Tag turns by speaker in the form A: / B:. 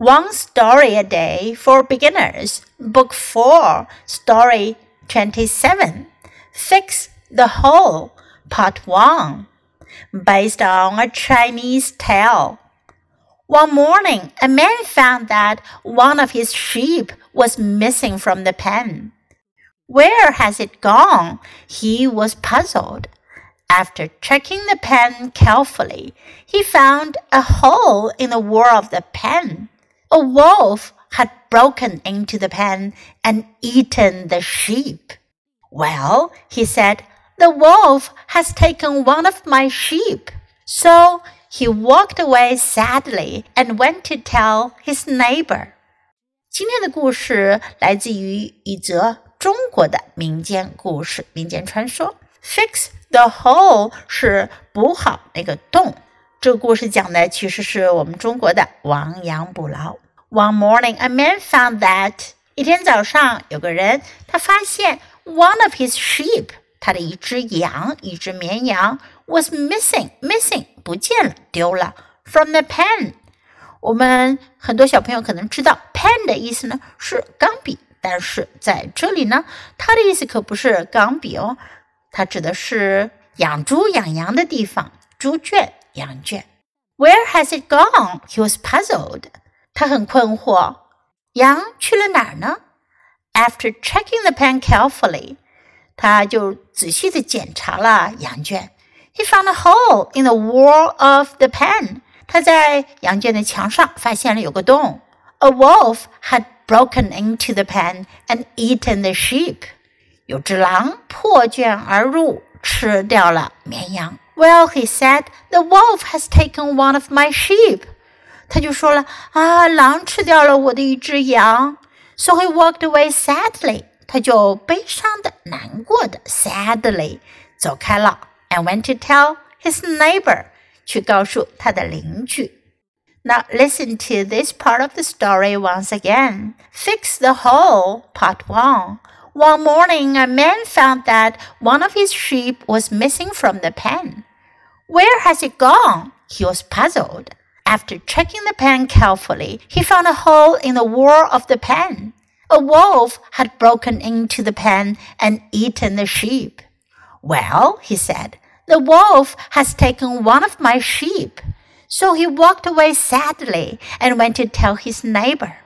A: One Story a Day for Beginners, Book 4, Story 27. Fix the Hole, Part 1. Based on a Chinese tale. One morning, a man found that one of his sheep was missing from the pen. Where has it gone? He was puzzled. After checking the pen carefully, he found a hole in the wall of the pen. A wolf had broken into the pen and eaten the sheep. Well, he said, the wolf has taken one of my sheep. So he walked away sadly and went to tell his neighbor. 今天的故事来自于一则中国的民间故事、民间传说。Fix the hole 是补好那个洞。 这个故事讲的其实是我们中国的亡羊补牢。One morning, a man found that 一天早上有个人他发现 one of his sheep 他的一只羊一只绵羊 was missing missing 不见了丢了 from the pen。我们很多小朋友可能知道 pen 的意思呢是钢笔，但是在这里呢，它的意思可不是钢笔哦，它指的是养猪养羊的地方，猪圈。羊圈。Where has it gone? He was puzzled. 他很困惑，羊去了哪儿呢？After checking the pen carefully，他就仔细的检查了羊圈。He found a hole in the wall of the pen。他在羊圈的墙上发现了有个洞。A wolf had broken into the pen and eaten the sheep。有只狼破圈而入，吃掉了绵羊。 well, he said, the wolf has taken one of my sheep. 他就说了啊，狼吃掉了我的一只羊。So he walked away sadly. 他就悲伤的、难过的，sadly 走开了，and went to tell his neighbor. 去告诉他的邻居。Now listen to this part of the story once again. Fix the hole, part one. One morning, a man found that one of his sheep was missing from the pen. Where has it gone? He was puzzled. After checking the pen carefully, he found a hole in the wall of the pen. A wolf had broken into the pen and eaten the sheep. Well, he said, the wolf has taken one of my sheep. So he walked away sadly and went to tell his neighbor.